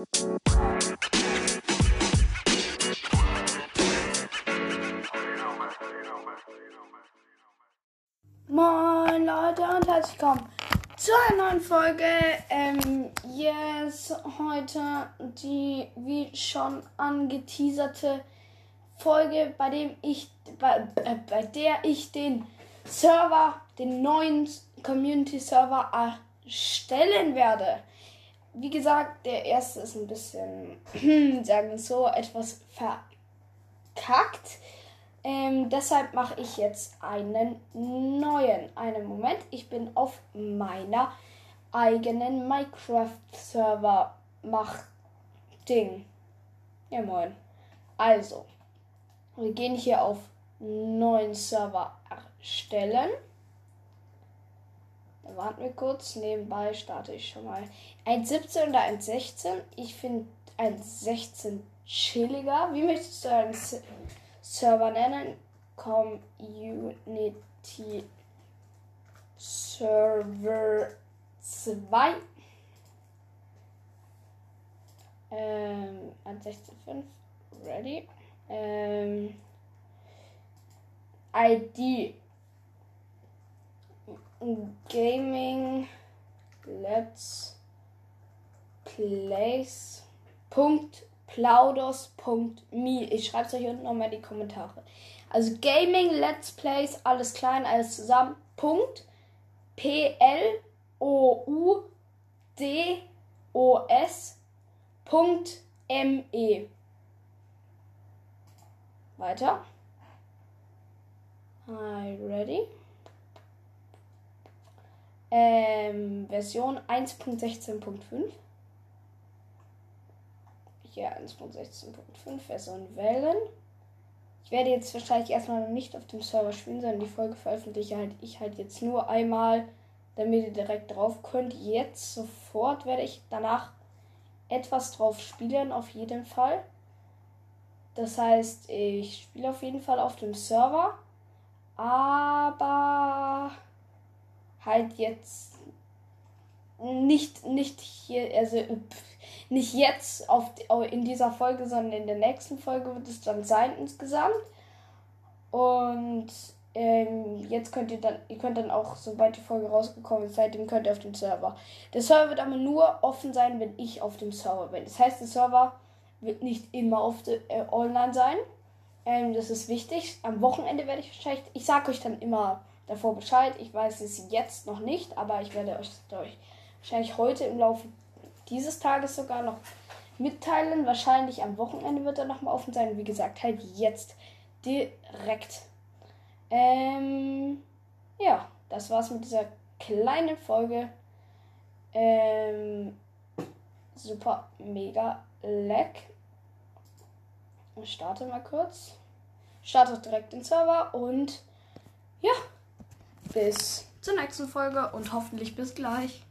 Moin Leute und herzlich willkommen zu einer neuen Folge. Ähm, yes, heute die wie schon angeteaserte Folge, bei dem ich bei, äh, bei der ich den Server, den neuen Community Server erstellen werde. Wie gesagt, der erste ist ein bisschen, sagen wir so, etwas verkackt. Ähm, deshalb mache ich jetzt einen neuen. Einen Moment, ich bin auf meiner eigenen Minecraft-Server mach Ding. Ja moin. Also, wir gehen hier auf neuen Server erstellen. Warten wir kurz. Nebenbei starte ich schon mal 1.17 oder 1.16. Ich finde 1.16 chilliger. Wie möchtest du einen Server nennen? Community Server 2. Ähm, 1.16.5. Ready. Ähm, ID Gaming Let's Place Punkt plaudos.me. Ich schreibe es euch unten nochmal in die Kommentare. Also Gaming Let's Plays, alles klein, alles zusammen. Punkt P L O U D O S Punkt M E. Weiter. Hi, ready? Ähm, Version 1.16.5. Hier 1.16.5, Version wählen. Ich werde jetzt wahrscheinlich erstmal nicht auf dem Server spielen, sondern die Folge veröffentliche halt ich halt jetzt nur einmal, damit ihr direkt drauf könnt. Jetzt sofort werde ich danach etwas drauf spielen, auf jeden Fall. Das heißt, ich spiele auf jeden Fall auf dem Server, aber halt jetzt nicht, nicht hier, also nicht jetzt auf, in dieser Folge, sondern in der nächsten Folge wird es dann sein insgesamt. Und ähm, jetzt könnt ihr dann, ihr könnt dann auch, sobald die Folge rausgekommen ist, seitdem könnt ihr auf dem Server. Der Server wird aber nur offen sein, wenn ich auf dem Server bin. Das heißt, der Server wird nicht immer auf de, äh, online sein. Ähm, das ist wichtig. Am Wochenende werde ich wahrscheinlich, ich sage euch dann immer davor Bescheid. Ich weiß es jetzt noch nicht, aber ich werde euch, euch wahrscheinlich heute im Laufe dieses Tages sogar noch mitteilen. Wahrscheinlich am Wochenende wird er nochmal offen sein. Wie gesagt, halt jetzt direkt. Ähm, ja, das war's mit dieser kleinen Folge. Ähm, super, mega leck. Ich starte mal kurz. Starte direkt den Server und bis zur nächsten Folge und hoffentlich bis gleich.